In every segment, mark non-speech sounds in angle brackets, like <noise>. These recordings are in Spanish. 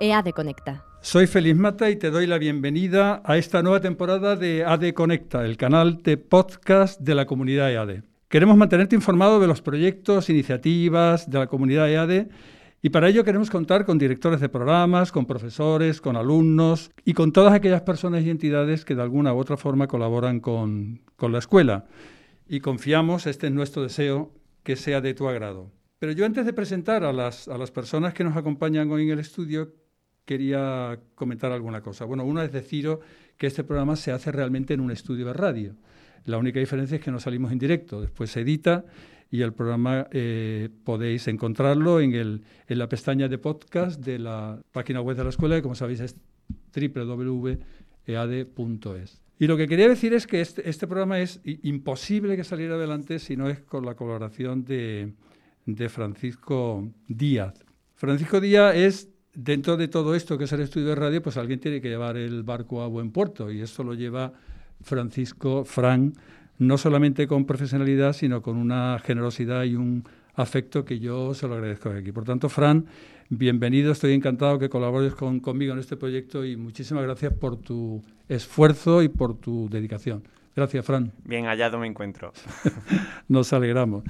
EADE Conecta. Soy Feliz Mata y te doy la bienvenida a esta nueva temporada de ADE Conecta, el canal de podcast de la comunidad EADE. Queremos mantenerte informado de los proyectos, iniciativas de la comunidad EADE y para ello queremos contar con directores de programas, con profesores, con alumnos y con todas aquellas personas y entidades que de alguna u otra forma colaboran con, con la escuela. Y confiamos, este es nuestro deseo, que sea de tu agrado. Pero yo antes de presentar a las, a las personas que nos acompañan hoy en el estudio, quería comentar alguna cosa. Bueno, una es deciros que este programa se hace realmente en un estudio de radio. La única diferencia es que no salimos en directo, después se edita y el programa eh, podéis encontrarlo en, el, en la pestaña de podcast de la página web de la escuela, que como sabéis es www.ead.es. Y lo que quería decir es que este, este, programa es imposible que saliera adelante si no es con la colaboración de, de Francisco Díaz. Francisco Díaz es dentro de todo esto que es el estudio de radio, pues alguien tiene que llevar el barco a buen puerto y esto lo lleva Francisco, Fran, no solamente con profesionalidad, sino con una generosidad y un afecto que yo se lo agradezco aquí. Por tanto, Fran, bienvenido, estoy encantado que colabores con, conmigo en este proyecto y muchísimas gracias por tu esfuerzo y por tu dedicación. Gracias, Fran. Bien hallado me encuentro. <laughs> Nos alegramos.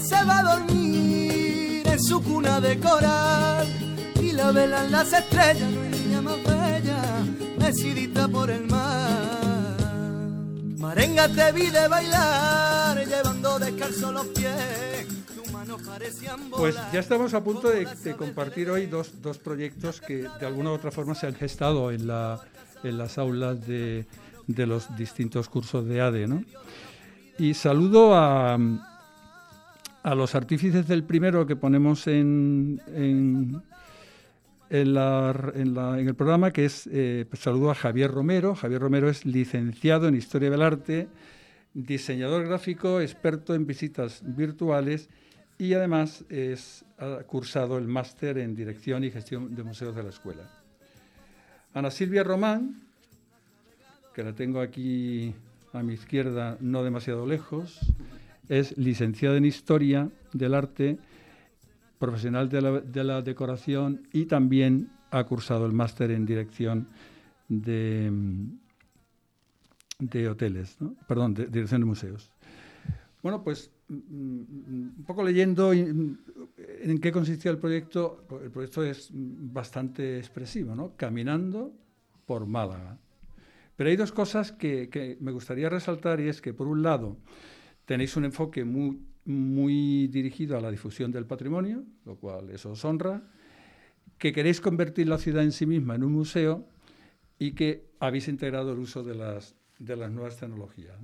se va a dormir su cuna de coral y la velan las estrellas, no hay niña más bella, decidita por el mar. Marenga te vi de bailar, llevando descalzo los pies. Pues ya estamos a punto de, compartir hoy dos, dos, proyectos que de alguna u otra forma se han gestado en, la, en las aulas de, de los distintos cursos de ADE. ¿no? Y saludo a, a los artífices del primero que ponemos en, el programa, que es, eh, pues saludo a Javier Romero. Javier Romero es licenciado en Historia del Arte, diseñador gráfico, experto en visitas virtuales y además es, ha cursado el máster en Dirección y Gestión de Museos de la Escuela. Ana Silvia Román, que la tengo aquí a mi izquierda, no demasiado lejos, es licenciado en Historia del Arte, profesional de la, decoración y también ha cursado el máster en Dirección de, de Hoteles, perdón, de Dirección de Museos. Bueno, pues mm, mm, un poco leyendo en qué consistía el proyecto, el proyecto es bastante expresivo, ¿no? Caminando por Málaga. Pero hay dos cosas que me gustaría resaltar y es que, por un lado, Tenéis un enfoque muy, muy dirigido a la difusión del patrimonio, lo cual eso os honra, que queréis convertir la ciudad en sí misma en un museo y que habéis integrado el uso de las, de las nuevas tecnologías.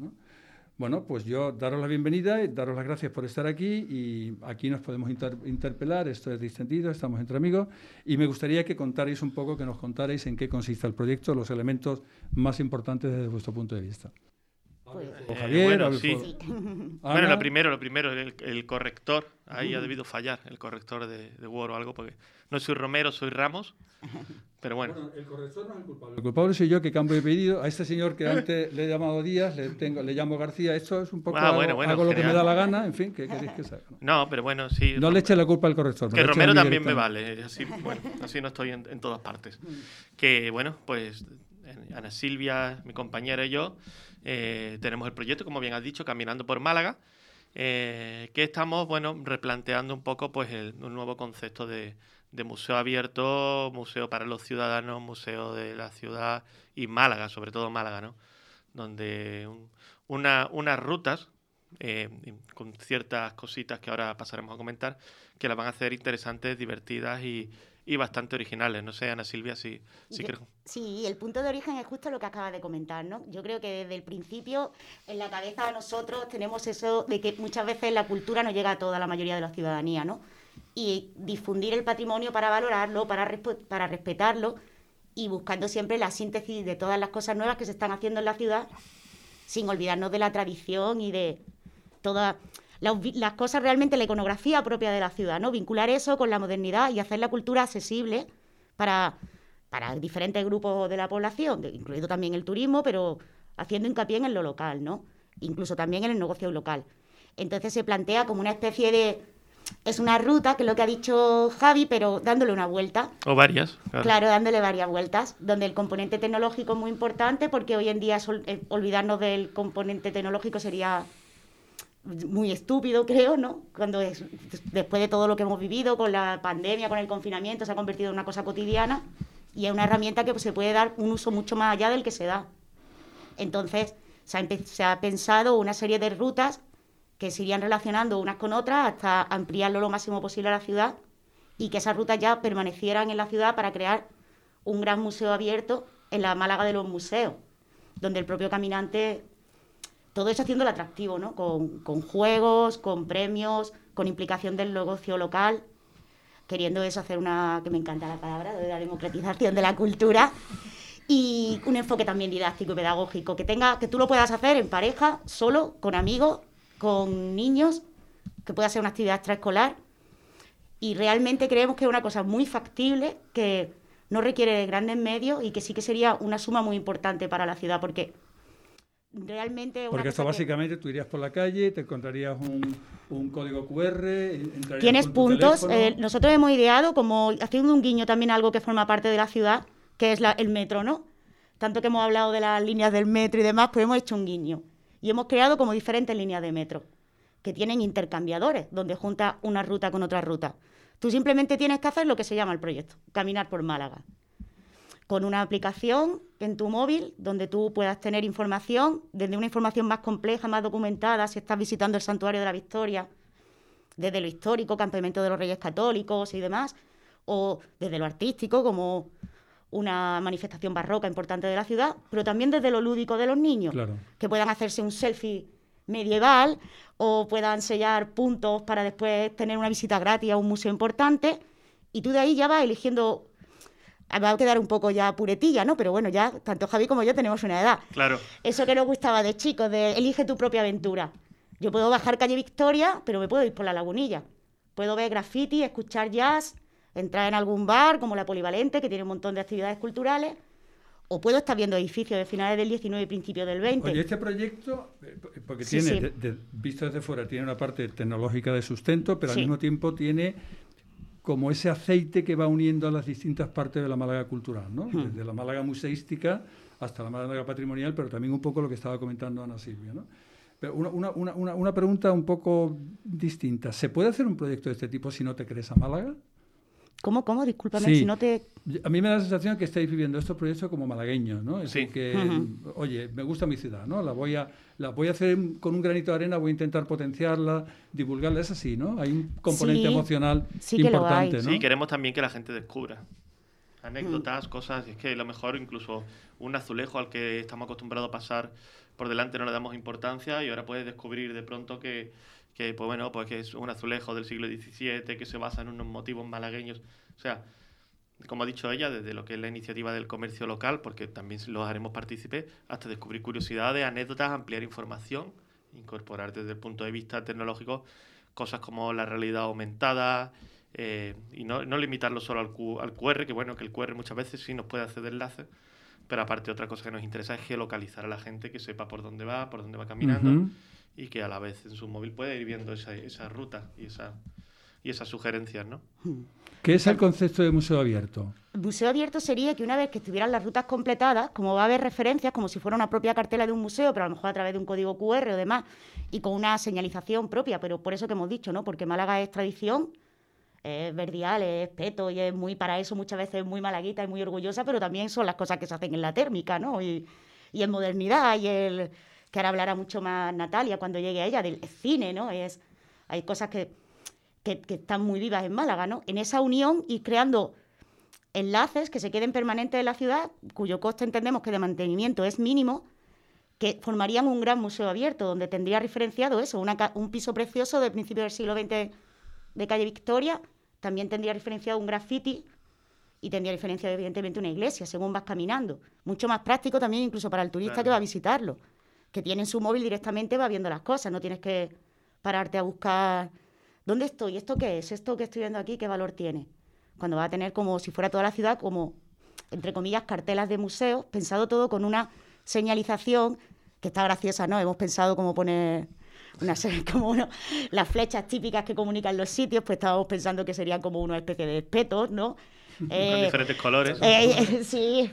Bueno, pues yo daros la bienvenida y daros las gracias por estar aquí y aquí nos podemos interpelar, esto es distendido, estamos entre amigos y me gustaría que contarais un poco, que nos contarais en qué consiste el proyecto, los elementos más importantes desde vuestro punto de vista. Pues, o Javier, bueno, sí. Bueno, lo primero, lo primero, el, corrector, ahí ha debido fallar, el corrector de, Word o algo, porque no soy Romero, soy Ramos, pero bueno. el corrector no es el culpable. El culpable soy yo que cambio de pedido. A este señor que antes le he llamado Díaz, le, tengo, le llamo García. Esto es un poco ah, bueno, hago, lo que me da la gana, en fin, ¿qué queréis que sea? <laughs> No, pero bueno, sí. No le eche la culpa al corrector. Que Romero también me vale, así, bueno, así no estoy en, en todas partes. Que bueno, pues Ana Silvia, mi compañera y yo, eh, tenemos el proyecto, como bien has dicho, Caminando por Málaga, eh, que estamos, bueno, replanteando un poco pues un nuevo concepto de, museo abierto, museo para los ciudadanos, museo de la ciudad y Málaga, sobre todo Málaga, ¿no? Donde unas rutas eh, con ciertas cositas que ahora pasaremos a comentar, que las van a hacer interesantes, divertidas y, y bastante originales. No sé, Ana Silvia, si, si creo. Sí, el punto de origen es justo lo que acaba de comentar, ¿no? Yo creo que desde el principio en la cabeza de nosotros tenemos eso de que muchas veces la cultura no llega a toda la mayoría de la ciudadanía, ¿no? Y difundir el patrimonio para valorarlo, para, para respetarlo y buscando siempre la síntesis de todas las cosas nuevas que se están haciendo en la ciudad, sin olvidarnos de la tradición y de toda las, cosas realmente, la iconografía propia de la ciudad, ¿no? Vincular eso con la modernidad y hacer la cultura accesible para, para diferentes grupos de la población, incluido también el turismo, pero haciendo hincapié en lo local, ¿no? Incluso también en el negocio local. Entonces se plantea como una especie de es una ruta, que es lo que ha dicho Javi, pero dándole una vuelta. O varias. Claro. dándole varias vueltas, donde el componente tecnológico es muy importante, porque hoy en día eh, olvidarnos del componente tecnológico sería muy estúpido, creo, ¿no? Cuando después de todo lo que hemos vivido con la pandemia, con el confinamiento, se ha convertido en una cosa cotidiana y es una herramienta que se puede dar un uso mucho más allá del que se da. Entonces, se ha, pensado una serie de rutas que se irían relacionando unas con otras hasta ampliarlo lo máximo posible a la ciudad y que esas rutas ya permanecieran en la ciudad para crear un gran museo abierto en la Málaga de los museos, donde el propio caminante, todo eso haciendo el atractivo, ¿no? Con, juegos, con premios, con implicación del negocio local, queriendo eso hacer una, que me encanta la palabra, de la democratización de la cultura y un enfoque también didáctico y pedagógico, que tenga, que tú lo puedas hacer en pareja, solo, con amigos, con niños, que pueda ser una actividad extraescolar. Y realmente creemos que es una cosa muy factible, que no requiere grandes medios y que sí que sería una suma muy importante para la ciudad, porque realmente... Porque esto básicamente tú irías por la calle, te encontrarías un, código QR... Tienes puntos. Eh, nosotros hemos ideado, como haciendo un guiño también algo que forma parte de la ciudad, que es el metro, ¿no? Tanto que hemos hablado de las líneas del metro y demás, pues hemos hecho un guiño. Y hemos creado como diferentes líneas de metro, que tienen intercambiadores, donde junta una ruta con otra ruta. Tú simplemente tienes que hacer lo que se llama el proyecto, caminar por Málaga. Con una aplicación en tu móvil donde tú puedas tener información, desde una información más compleja, más documentada, si estás visitando el Santuario de la Victoria, desde lo histórico, Campamento de los Reyes Católicos y demás, o desde lo artístico, como una manifestación barroca importante de la ciudad, pero también desde lo lúdico de los niños, que puedan hacerse un selfie medieval o puedan sellar puntos para después tener una visita gratis a un museo importante y tú de ahí ya vas eligiendo va a quedar un poco ya puretilla, ¿no? Pero bueno, ya tanto Javi como yo tenemos una edad. Claro. Eso que nos gustaba de chicos, de elige tu propia aventura. Yo puedo bajar calle Victoria, pero me puedo ir por la lagunilla. Puedo ver graffiti, escuchar jazz, entrar en algún bar como la Polivalente, que tiene un montón de actividades culturales, o puedo estar viendo edificios de finales del 19 y principios del 20. Oye, este proyecto, eh, porque tiene, visto desde fuera, tiene una parte tecnológica de sustento, pero al mismo tiempo tiene como ese aceite que va uniendo a las distintas partes de la Málaga cultural, ¿no? Hmm. Desde la Málaga museística hasta la Málaga patrimonial, pero también un poco lo que estaba comentando Ana Silvia, ¿no? Pero una, una, una, una pregunta un poco distinta. ¿Se puede hacer un proyecto de este tipo si no te crees a Málaga? ¿Cómo, cómo? Discúlpame, si no te... A mí me da la sensación que estáis viviendo estos proyectos como malagueños, ¿no? Es sí. que, oye, me gusta mi ciudad, ¿no? La voy, a, la voy a hacer con un granito de arena, voy a intentar potenciarla, divulgarla, es así, ¿no? Hay un componente emocional importante, ¿no? Sí, queremos también que la gente descubra anécdotas, cosas, es que a lo mejor incluso un azulejo al que estamos acostumbrados a pasar por delante no le damos importancia y ahora puedes descubrir de pronto que que pues bueno, pues que es un azulejo del siglo XVII, que se basa en unos motivos malagueños. O sea, como ha dicho ella, desde lo que es la iniciativa del comercio local, porque también los haremos partícipes, hasta descubrir curiosidades, anécdotas, ampliar información, incorporar desde el punto de vista tecnológico cosas como la realidad aumentada, eh, y no, no, limitarlo solo al, al, QR, que bueno, que el QR muchas veces sí nos puede hacer enlaces, pero aparte otra cosa que nos interesa es geolocalizar a la gente, que sepa por dónde va, por dónde va caminando y que a la vez en su móvil puede ir viendo esa, esa ruta y, esa, y esas sugerencias, ¿no? ¿Qué es el concepto de museo abierto? El museo abierto sería que una vez que estuvieran las rutas completadas, como va a haber referencias, como si fuera una propia cartela de un museo, pero a lo mejor a través de un código QR o demás, y con una señalización propia, pero por eso que hemos dicho, ¿no? Porque Málaga es tradición, es verdial, es peto y es muy para eso muchas veces muy malaguita y muy orgullosa, pero también son las cosas que se hacen en la térmica, ¿no? Y, y en modernidad y el que ahora hablará mucho más Natalia cuando llegue a ella, del cine, ¿no? Es, hay cosas que, que, están muy vivas en Málaga, ¿no? En esa unión y creando enlaces que se queden permanentes en la ciudad, cuyo coste entendemos que de mantenimiento es mínimo, que formarían un gran museo abierto, donde tendría referenciado eso, un piso precioso del principio del siglo XX de calle Victoria, también tendría referenciado un graffiti y tendría referenciado evidentemente una iglesia, según vas caminando. Mucho más práctico también incluso para el turista que va a visitarlo que tiene su móvil directamente va viendo las cosas, no tienes que pararte a buscar dónde estoy, esto qué es, esto que estoy viendo aquí, qué valor tiene. Cuando va a tener como si fuera toda la ciudad, como, entre comillas, cartelas de museos, pensado todo con una señalización que está graciosa, ¿no? Hemos pensado cómo poner una <laughs> como uno, las flechas típicas que comunican los sitios, pues estábamos pensando que serían como una especie de espetos, ¿no? Con eh, diferentes colores. Eh, <laughs> sí,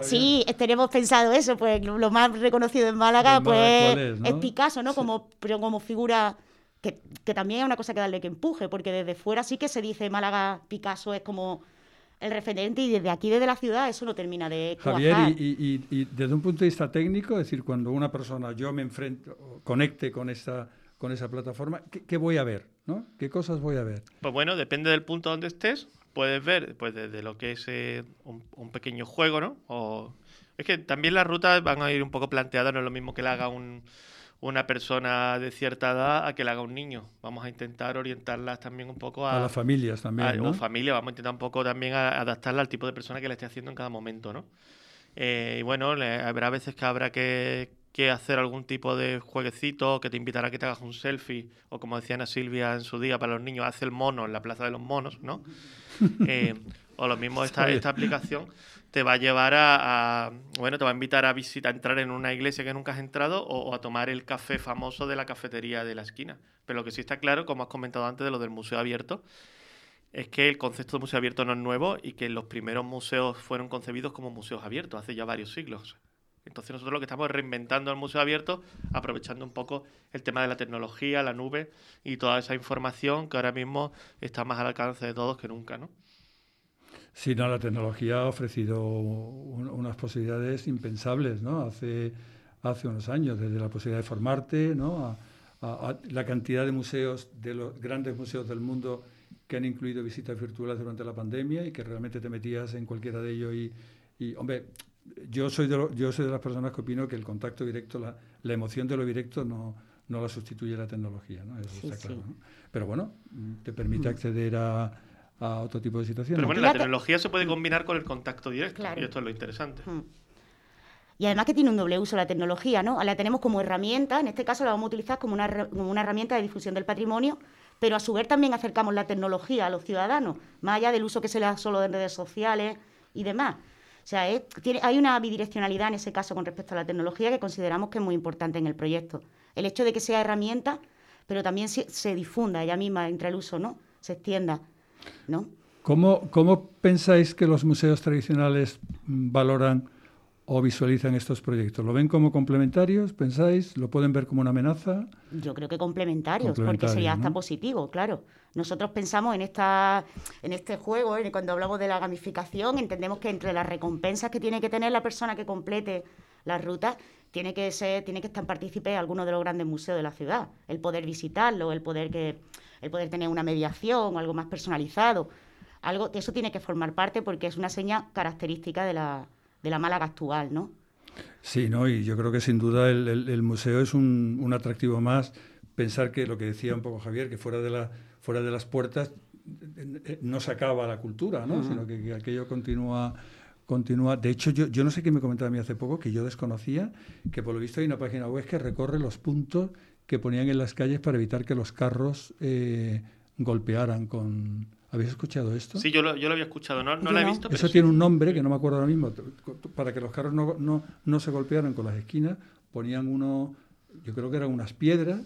sí, tenemos pensado eso, pues lo más reconocido en Málaga, pues es, Picasso, ¿no? Como, pero como figura que, también es una cosa que darle que empuje, porque desde fuera sí que se dice Málaga, Picasso es como el referente y desde aquí, desde la ciudad, eso no termina de Javier, y, desde un punto de vista técnico, es decir, cuando una persona, yo me enfrento, conecte con esa, con esa plataforma, ¿qué, voy a ver? ¿no? ¿Qué cosas voy a ver? Pues bueno, depende del punto donde estés, puedes ver pues desde lo que es eh, un, pequeño juego, ¿no? O, es que también las rutas van a ir un poco planteadas, no es lo mismo que le haga un una persona de cierta edad a que le haga un niño. Vamos a intentar orientarlas también un poco a... A las familias también, a, ¿no? familia, vamos a intentar un poco también a, adaptarla al tipo de persona que le esté haciendo en cada momento, ¿no? Eh, y bueno, habrá veces que habrá que, hacer algún tipo de jueguecito que te invitará a que te hagas un selfie, o como decía Ana Silvia en su día para los niños, hace el mono en la Plaza de los Monos, ¿no? <laughs> Eh, o lo mismo esta, esta aplicación te va a llevar a, bueno, te va a invitar a visitar, a entrar en una iglesia que nunca has entrado o, a tomar el café famoso de la cafetería de la esquina. Pero lo que sí está claro, como has comentado antes de lo del museo abierto, es que el concepto de museo abierto no es nuevo y que los primeros museos fueron concebidos como museos abiertos hace ya varios siglos. Entonces nosotros lo que estamos es reinventando el museo abierto, aprovechando un poco el tema de la tecnología, la nube y toda esa información que ahora mismo está más al alcance de todos que nunca, ¿no? Sí, no, la tecnología ha ofrecido unas posibilidades impensables, ¿no? Hace, hace unos años, desde la posibilidad de formarte, ¿no? A, la cantidad de museos, de los grandes museos del mundo que han incluido visitas virtuales durante la pandemia y que realmente te metías en cualquiera de ellos y, y hombre, yo soy, de yo soy de las personas que opino que el contacto directo, la, la emoción de lo directo no, no la sustituye la tecnología, ¿no? Eso está claro, ¿no? Pero bueno, te permite mm. acceder a a otro tipo de situaciones. Pero bueno, la tecnología se puede combinar con el contacto directo y esto es lo interesante. Hmm. Y además que tiene un doble uso la tecnología, ¿no? La tenemos como herramienta, en este caso la vamos a utilizar como una, como una herramienta de difusión del patrimonio, pero a su vez también acercamos la tecnología a los ciudadanos, más allá del uso que se le da solo en redes sociales y demás. O sea, tiene, hay una bidireccionalidad en ese caso con respecto a la tecnología que consideramos que es muy importante en el proyecto. El hecho de que sea herramienta, pero también se, se difunda ella misma entre el uso, ¿no? Se extienda. ¿no? ¿Cómo, ¿Cómo, pensáis que los museos tradicionales valoran o visualizan estos proyectos? ¿Lo ven como complementarios, pensáis? ¿Lo pueden ver como una amenaza? Yo creo que complementarios, porque sería hasta positivo, claro. Nosotros pensamos en, esta, en este juego, cuando hablamos de la gamificación, entendemos que entre las recompensas que tiene que tener la persona que complete las rutas, tiene que ser, tiene que estar partícipe en alguno de los grandes museos de la ciudad. El poder visitarlo, el poder que el poder tener una mediación o algo más personalizado. Algo, eso tiene que formar parte porque es una seña característica de la, de la Málaga actual, ¿no? Sí, ¿no? y yo creo que sin duda el, museo es un, atractivo más. Pensar que lo que decía un poco Javier, que fuera de, la, fuera de las puertas eh, no se acaba la cultura, ¿no? sino que, aquello continúa continúa. De hecho, yo, yo no sé qué me comentaba a mí hace poco, que yo desconocía, que por lo visto hay una página web que recorre los puntos que ponían en las calles para evitar que los carros eh, golpearan con... ¿Habéis escuchado esto? Sí, yo lo, yo lo había escuchado, no, no lo he visto. Eso tiene un nombre que no me acuerdo ahora mismo. Para que los carros no, no, no se golpearan con las esquinas, ponían uno, yo creo que eran unas piedras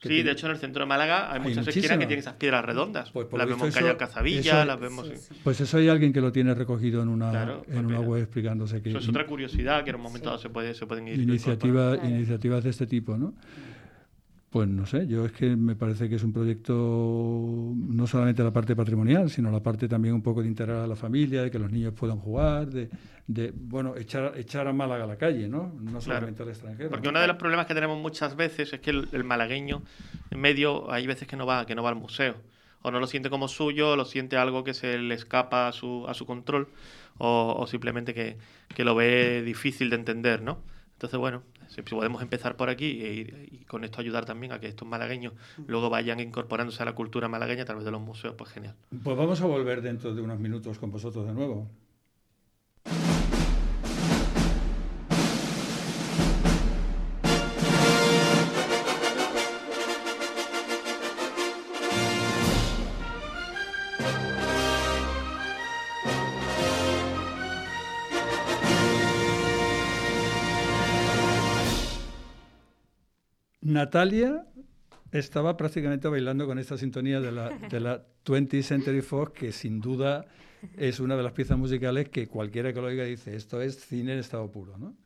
Sí, de hecho en el centro de Málaga hay, muchas esquinas que tienen esas piedras redondas. Pues las vemos en calle Alcazabilla, las vemos... Pues eso hay alguien que lo tiene recogido en una, en una web explicándose que... Eso es otra curiosidad que en un momento dado se, puede, se pueden ir... Iniciativa, iniciativas de este tipo, ¿no? Pues no sé, yo es que me parece que es un proyecto no solamente la parte patrimonial, sino la parte también un poco de integrar a la familia, de que los niños puedan jugar, de, de bueno, echar, echar a Málaga a la calle, ¿no? No solamente al extranjero. Porque uno de los problemas que tenemos muchas veces es que el, malagueño en medio hay veces que no va, que no va al museo. O no lo siente como suyo, o lo siente algo que se le escapa a su, a su control, o, o simplemente que, que lo ve difícil de entender, ¿no? Entonces, bueno, si podemos empezar por aquí e y con esto ayudar también a que estos malagueños luego vayan incorporándose a la cultura malagueña a través de los museos, pues genial. Pues vamos a volver dentro de unos minutos con vosotros de nuevo. Natalia estaba prácticamente bailando con esta sintonía de la, de la 20th Century Fox, que sin duda es una de las piezas musicales que cualquiera que lo oiga dice, esto es cine en estado puro. ¿no?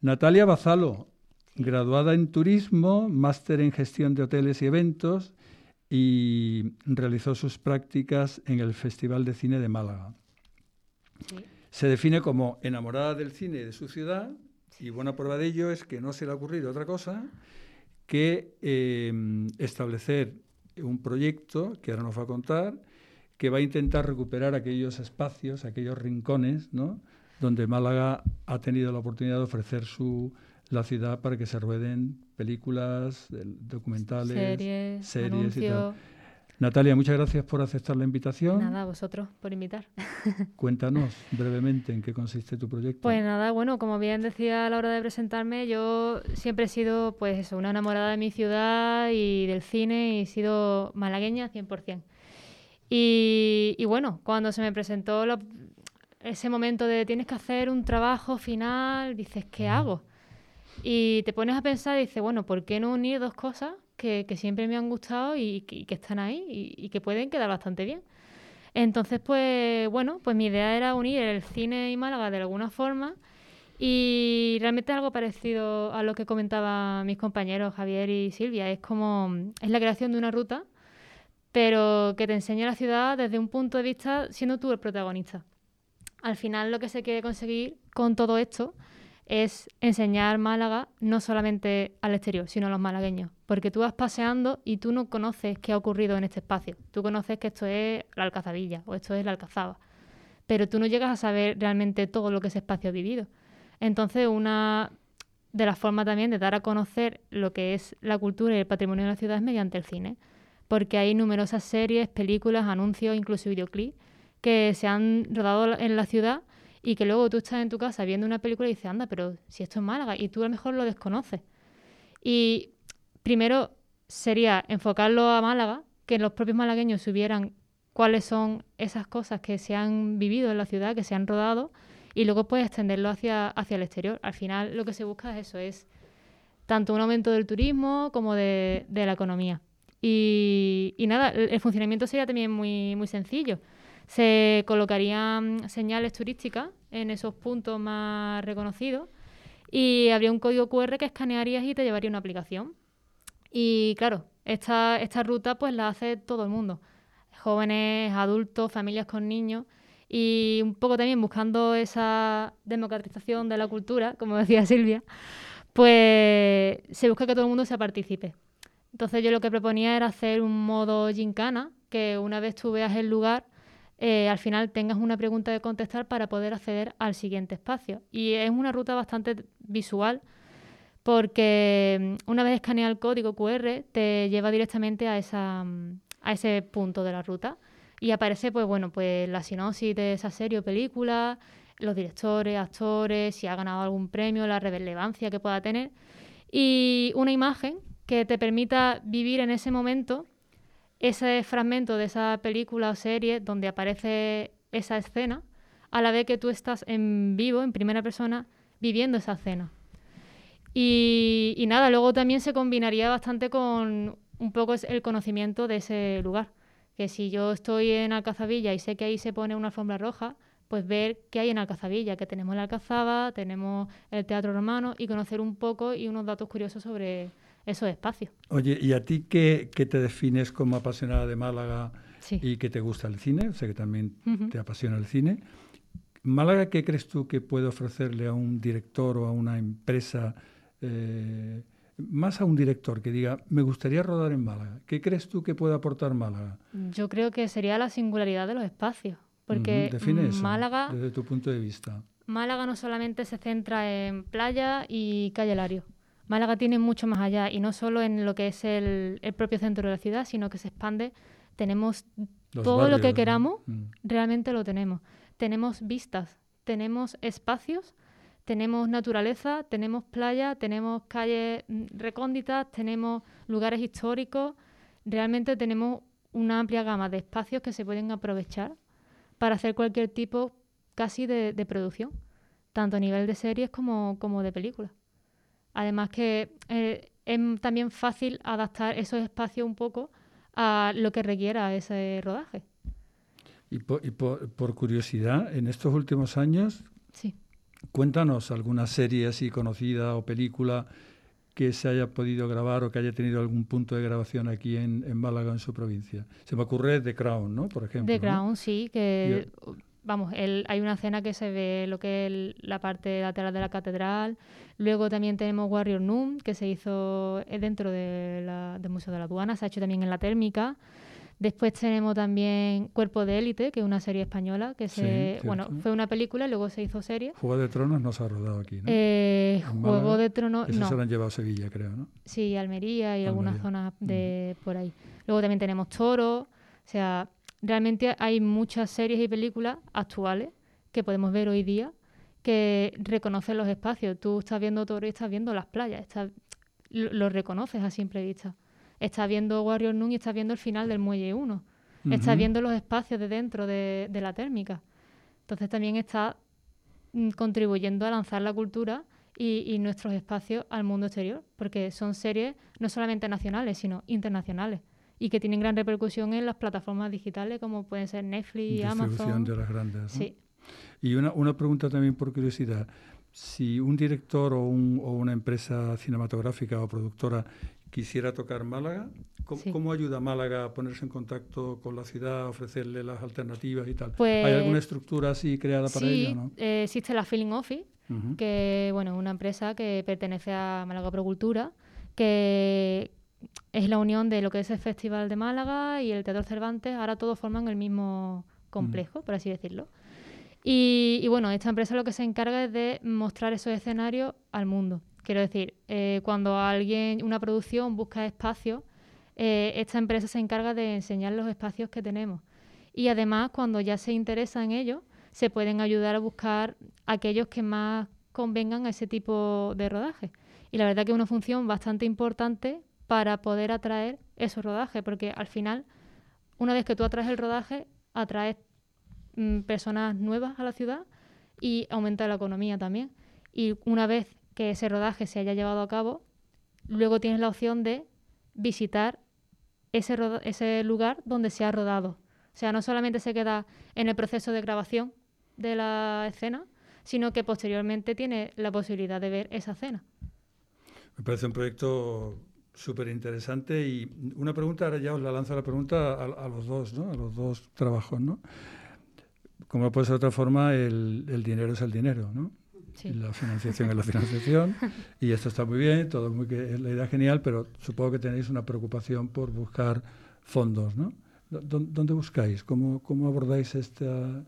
Natalia Bazalo, graduada en turismo, máster en gestión de hoteles y eventos y realizó sus prácticas en el Festival de Cine de Málaga. Se define como enamorada del cine y de su ciudad y buena prueba de ello es que no se le ha ocurrido otra cosa que em, establecer un proyecto que ahora nos va a contar, que va a intentar recuperar aquellos espacios, aquellos rincones, ¿no? donde Málaga ha tenido la oportunidad de ofrecer su, la ciudad para que se rueden películas, documentales, series, y tal. Natalia, muchas gracias por aceptar la invitación. Nada, vosotros por invitar. <laughs> Cuéntanos brevemente en qué consiste tu proyecto. Pues nada, bueno, como bien decía a la hora de presentarme, yo siempre he sido pues una enamorada de mi ciudad y del cine y he sido malagueña 100%. Y, y bueno, cuando se me presentó ese momento de tienes que hacer un trabajo final, dices, ¿qué hago? Y te pones a pensar y dices, bueno, ¿por qué no unir dos cosas que, siempre me han gustado y, que están ahí y, que pueden quedar bastante bien. Entonces, pues bueno, pues mi idea era unir el cine y Málaga de alguna forma y realmente algo parecido a lo que comentaban mis compañeros Javier y Silvia. Es como, es la creación de una ruta, pero que te enseña la ciudad desde un punto de vista siendo tú el protagonista. Al final lo que se quiere conseguir con todo esto es enseñar Málaga no solamente al exterior, sino a los malagueños. Porque tú vas paseando y tú no conoces qué ha ocurrido en este espacio. Tú conoces que esto es la Alcazabilla o esto es la Alcazaba. Pero tú no llegas a saber realmente todo lo que ese espacio ha vivido. Entonces, una de las formas también de dar a conocer lo que es la cultura y el patrimonio de la ciudad es mediante el cine. Porque hay numerosas series, películas, anuncios, incluso videoclips que se han rodado en la ciudad y que luego tú estás en tu casa viendo una película y dices, anda, pero si esto es Málaga, y tú a lo mejor lo desconoces. Y primero sería enfocarlo a Málaga, que los propios malagueños supieran cuáles son esas cosas que se han vivido en la ciudad, que se han rodado, y luego puedes extenderlo hacia, hacia el exterior. Al final lo que se busca es eso, es tanto un aumento del turismo como de, la economía. Y, y, nada, el, funcionamiento sería también muy, muy sencillo. Se colocarían señales turísticas en esos puntos más reconocidos y habría un código QR que escanearías y te llevaría una aplicación. Y claro, esta, esta ruta pues la hace todo el mundo, jóvenes, adultos, familias con niños y un poco también buscando esa democratización de la cultura, como <laughs> decía Silvia, pues se busca que todo el mundo se participe. Entonces yo lo que proponía era hacer un modo gincana, que una vez tú veas el lugar, eh, al final tengas una pregunta de contestar para poder acceder al siguiente espacio. Y es una ruta bastante visual porque mm, una vez escanea el código QR te lleva directamente a, esa, mm, a ese punto de la ruta y aparece pues bueno pues la sinopsis de esa serie o película, los directores, actores, si ha ganado algún premio, la relevancia que pueda tener y una imagen que te permita vivir en ese momento ese fragmento de esa película o serie donde aparece esa escena, a la vez que tú estás en vivo, en primera persona, viviendo esa escena. Y, nada, luego también se combinaría bastante con un poco el conocimiento de ese lugar. Que si yo estoy en Alcazabilla y sé que ahí se pone una alfombra roja, pues ver qué hay en Alcazabilla, que tenemos la Alcazaba, tenemos el Teatro Romano y conocer un poco y unos datos curiosos sobre, esos espacios. Oye, ¿y a ti qué, te defines como apasionada de Málaga y que te gusta el cine? Sé que también te apasiona el cine. Málaga, ¿qué crees tú que puede ofrecerle a un director o a una empresa, eh, más a un director que diga, me gustaría rodar en Málaga? ¿Qué crees tú que puede aportar Málaga? Yo creo que sería la singularidad de los espacios, porque Málaga... desde tu punto de vista. Málaga no solamente se centra en playa y calle Lario. Málaga tiene mucho más allá y no solo en lo que es el, propio centro de la ciudad, sino que se expande. Tenemos todo lo que queramos, mm. realmente lo tenemos. Tenemos vistas, tenemos espacios, tenemos naturaleza, tenemos playa, tenemos calles mm, recónditas, tenemos lugares históricos. Realmente tenemos una amplia gama de espacios que se pueden aprovechar para hacer cualquier tipo casi de, producción, tanto a nivel de series como, como de películas. Además que eh, es también fácil adaptar esos espacios un poco a lo que requiera ese rodaje. Y por, curiosidad, en estos últimos años, sí. Cuéntanos alguna serie así conocida o película que se haya podido grabar o que haya tenido algún punto de grabación aquí en, en Málaga, en su provincia. Se me ocurre The Crown, ¿no? Por ejemplo. The Crown, sí, que vamos, el, hay una escena que se ve lo que es la parte lateral de la catedral. Luego también tenemos Warrior Noon, que se hizo eh, dentro de la, del Museo de la Aduana, se ha hecho también en la térmica. Después tenemos también Cuerpo de Élite, que es una serie española, que se, bueno, fue una película y luego se hizo serie. Juego de Tronos no se ha rodado aquí, ¿no? Eh, Juego de Tronos, no. se lo han llevado a Sevilla, creo, ¿no? Sí, Almería y algunas zonas de por ahí. Luego también tenemos Toro, o sea, realmente hay muchas series y películas actuales que podemos ver hoy día que reconocen los espacios. Tú estás viendo Toro y estás viendo las playas, lo, reconoces a simple vista. Estás viendo Warrior Noon y estás viendo el final del Muelle 1. Estás viendo los espacios de dentro de, la térmica. Entonces también está mm, contribuyendo a lanzar la cultura y, y, nuestros espacios al mundo exterior, porque son series no solamente nacionales, sino internacionales y que tienen gran repercusión en las plataformas digitales como pueden ser Netflix, y Amazon. de las grandes. Sí. Y una, una pregunta también por curiosidad. Si un director o, un, o una empresa cinematográfica o productora quisiera tocar Málaga, ¿cómo, ayuda Málaga a ponerse en contacto con la ciudad, ofrecerle las alternativas y tal? Pues, ¿Hay alguna estructura así creada para ello? ¿no? Eh, existe la Feeling Office, que bueno, es una empresa que pertenece a Málaga Procultura, que, es la unión de lo que es el Festival de Málaga y el Teatro Cervantes, ahora todos forman el mismo complejo, por así decirlo. Y, bueno, esta empresa lo que se encarga es de mostrar esos escenarios al mundo. Quiero decir, eh, cuando alguien, una producción busca espacios, eh, esta empresa se encarga de enseñar los espacios que tenemos. Y además, cuando ya se interesa en ellos, se pueden ayudar a buscar aquellos que más convengan a ese tipo de rodaje. Y la verdad que es una función bastante importante para poder atraer esos rodajes, porque al final, una vez que tú atraes el rodaje, atraes mm, personas nuevas a la ciudad y aumenta la economía también. Y una vez que ese rodaje se haya llevado a cabo, luego tienes la opción de visitar ese, ese lugar donde se ha rodado. O sea, no solamente se queda en el proceso de grabación de la escena, sino que posteriormente tiene la posibilidad de ver esa escena. Me parece un proyecto súper interesante. Y una pregunta, ahora ya os la lanzo la pregunta a, los dos, ¿no? A los dos trabajos, ¿no? Como puede ser de otra forma, el, el dinero es el dinero, ¿no? La financiación es la financiación. y esto está muy bien, todo muy que, la idea genial, pero supongo que tenéis una preocupación por buscar fondos, ¿no? ¿Dónde buscáis? ¿Cómo, cómo abordáis esta,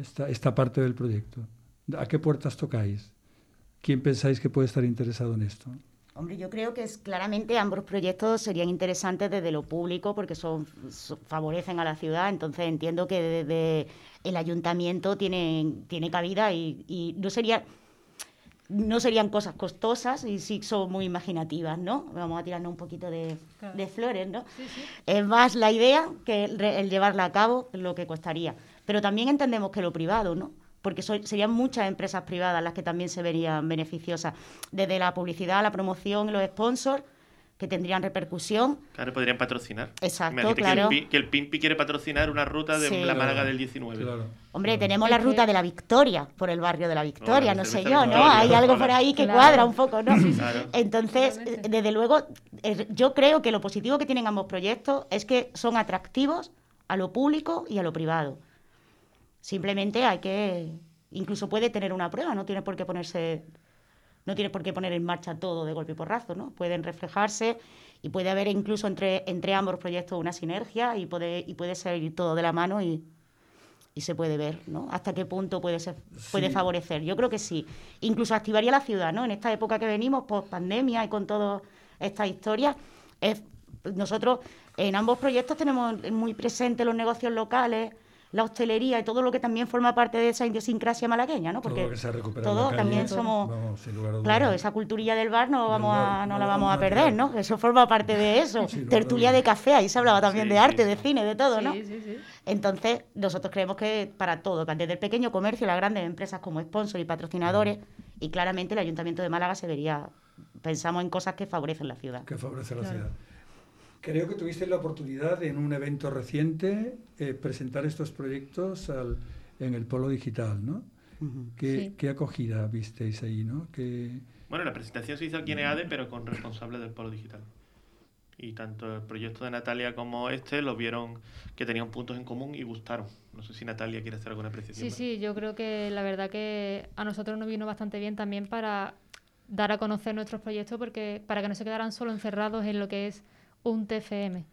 esta, esta parte del proyecto? ¿A qué puertas tocáis? ¿Quién pensáis que puede estar interesado en esto? Hombre, yo creo que es, claramente ambos proyectos serían interesantes desde lo público porque son, favorecen a la ciudad, entonces entiendo que desde el ayuntamiento tiene, tiene cabida y, no sería no serían cosas costosas y sí son muy imaginativas, ¿no? Vamos a tirarnos un poquito de, flores, ¿no? Es más la idea que el llevarla a cabo lo que costaría. Pero también entendemos que lo privado, ¿no? Porque serían muchas empresas privadas las que también se verían beneficiosas, desde la publicidad, la promoción y los sponsors que tendrían repercusión. Claro, podrían patrocinar. Exacto, claro. Que el, PIMPI quiere patrocinar una ruta de la Málaga del 19. Hombre, tenemos la ruta de la Victoria, por el barrio de la Victoria, no, sé yo, ¿no? Hay algo por ahí que cuadra un poco, ¿no? Entonces, desde luego, yo creo que lo positivo que tienen ambos proyectos es que son atractivos a lo público y a lo privado. Simplemente hay que, incluso puede tener una prueba, no tiene por qué ponerse, no tiene por qué poner en marcha todo de golpe y porrazo, ¿no? Pueden reflejarse y puede haber incluso entre, entre ambos proyectos una sinergia y puede, y puede salir todo de la mano y, y se puede ver, ¿no? Hasta qué punto puede ser, puede favorecer. Yo creo que sí. Incluso activaría la ciudad, ¿no? En esta época que venimos, post pandemia y con toda esta historia, es, nosotros en ambos proyectos tenemos muy presentes los negocios locales, la hostelería y todo lo que también forma parte de esa idiosincrasia malagueña, ¿no? Porque todo, también somos... claro, esa culturilla del bar no, vamos a, no la vamos a perder, ¿no? Eso forma parte de eso. <laughs> Tertulia de café, ahí se hablaba también de arte, de cine, de todo, ¿no? Entonces, nosotros creemos que para todo, desde el pequeño comercio, las grandes empresas como sponsor y patrocinadores, y claramente el Ayuntamiento de Málaga se vería pensamos en cosas que favorecen la ciudad. Que favorece la Claro. ciudad. Creo que tuviste la oportunidad de, en un evento reciente eh, presentar estos proyectos al- en el polo digital, ¿no? ¿Qué, Sí. qué acogida visteis ahí, no? ¿Qué- Bueno, la presentación se hizo aquí en EADE, pero con responsables del polo digital. Y tanto el proyecto de Natalia como este los vieron que tenían puntos en común y gustaron. No sé si Natalia quiere hacer alguna apreciación. Sí, sí, yo creo que la verdad que a nosotros nos vino bastante bien también para dar a conocer nuestros proyectos, porque para que no se quedaran solo encerrados en lo que es un TFM,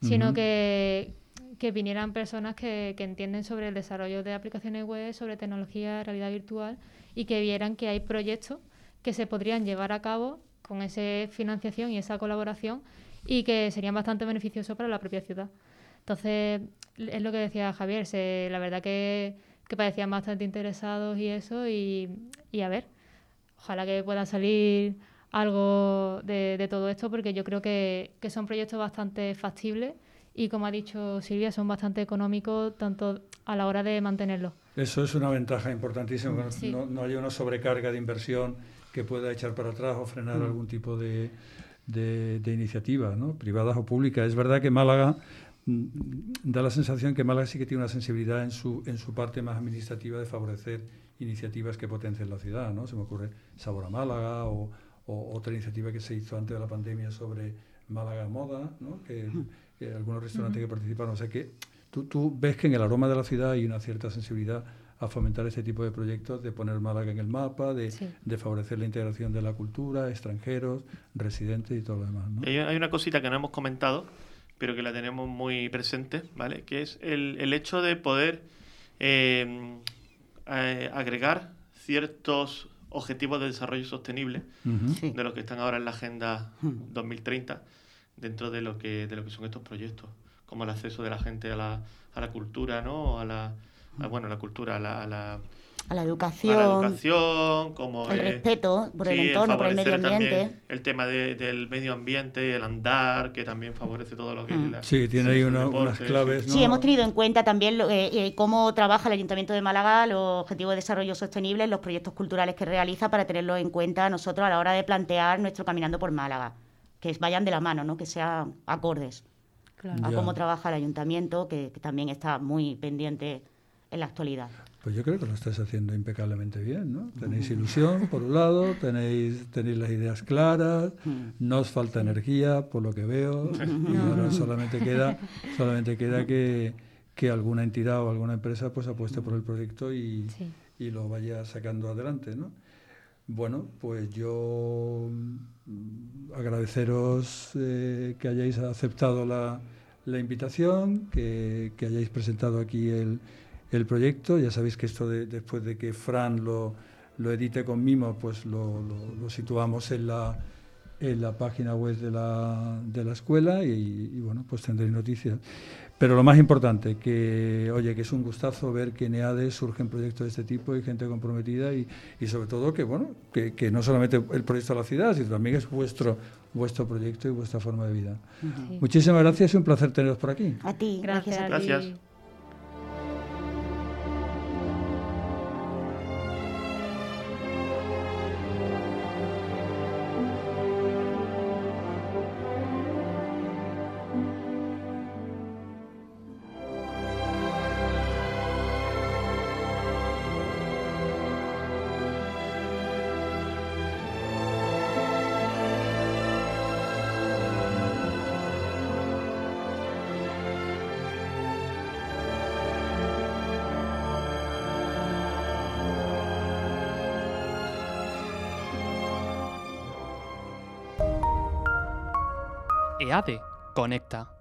sino que, que vinieran personas que, que entienden sobre el desarrollo de aplicaciones web, sobre tecnología, realidad virtual, y que vieran que hay proyectos que se podrían llevar a cabo con esa financiación y esa colaboración y que serían bastante beneficiosos para la propia ciudad. Entonces, es lo que decía Javier, se, la verdad que, que parecían bastante interesados y eso, y, y a ver, ojalá que pueda salir algo de, de todo esto, porque yo creo que, que son proyectos bastante factibles y, como ha dicho Silvia, son bastante económicos tanto a la hora de mantenerlos. Eso es una ventaja importantísima, Sí. no, no haya una sobrecarga de inversión que pueda echar para atrás o frenar algún tipo de, de, de iniciativa, ¿no? privadas o públicas. Es verdad que Málaga mm, da la sensación que Málaga sí que tiene una sensibilidad en su, en su parte más administrativa de favorecer iniciativas que potencien la ciudad. ¿no? Se me ocurre Sabor a Málaga o, o otra iniciativa que se hizo antes de la pandemia sobre Málaga Moda, ¿no? que, que algunos restaurantes que participaron. O sea que tú, tú ves que en el aroma de la ciudad hay una cierta sensibilidad a fomentar este tipo de proyectos, de poner Málaga en el mapa, de, Sí. de favorecer la integración de la cultura, extranjeros, residentes y todo lo demás. hay una cosita que no hemos comentado, pero que la tenemos muy presente, ¿vale? Que es el, el hecho de poder eh, eh, agregar ciertos objetivos de desarrollo sostenible de los que están ahora en la Agenda Hmm. 2030 dentro de lo que de lo que son estos proyectos, como el acceso de la gente a la, a la cultura, ¿no? A la a, bueno, a la cultura, a la, a la, A la a la educación, educación, como el eh, respeto por el Sí, entorno, por el medio ambiente. El tema de- del medio ambiente, el andar, que también favorece todo lo que es Mm. la- Sí, tiene ahí una- deporte, unas claves. Sí, hemos tenido en cuenta también lo- eh, eh, cómo trabaja el Ayuntamiento de Málaga los objetivos de desarrollo sostenible, los proyectos culturales que realiza para tenerlos en cuenta nosotros a la hora de plantear nuestro Caminando por Málaga. Que vayan de la mano, ¿no? que sean acordes Claro. a Ya. cómo trabaja el Ayuntamiento, que, que también está muy pendiente en la actualidad. Pues yo creo que lo estáis haciendo impecablemente bien, ¿no? Tenéis ilusión, por un lado, tenéis, tenéis las ideas claras, no os falta energía, por lo que veo, y ahora solamente queda, solamente queda que, que alguna entidad o alguna empresa pues apueste por el proyecto y, Sí. y lo vaya sacando adelante, ¿no? Bueno, pues yo mm, agradeceros eh, que hayáis aceptado la, la invitación, que, que hayáis presentado aquí el, el proyecto. Ya sabéis que esto de- después de que Fran lo, lo edite con Mimo, pues lo, lo- lo situamos en la, en la página web de la, de la escuela y, y, bueno, pues tendréis noticias. Pero lo más importante, que oye, que es un gustazo ver que en EADE surgen proyectos de este tipo y gente comprometida y, y sobre todo que bueno, que, que no solamente el proyecto de la ciudad, sino también es vuestro, vuestro proyecto y vuestra forma de vida. Sí. Muchísimas gracias y un placer teneros por aquí. A ti, Gracias, gracias, a a ti. Gracias. Ti. EADE Conecta.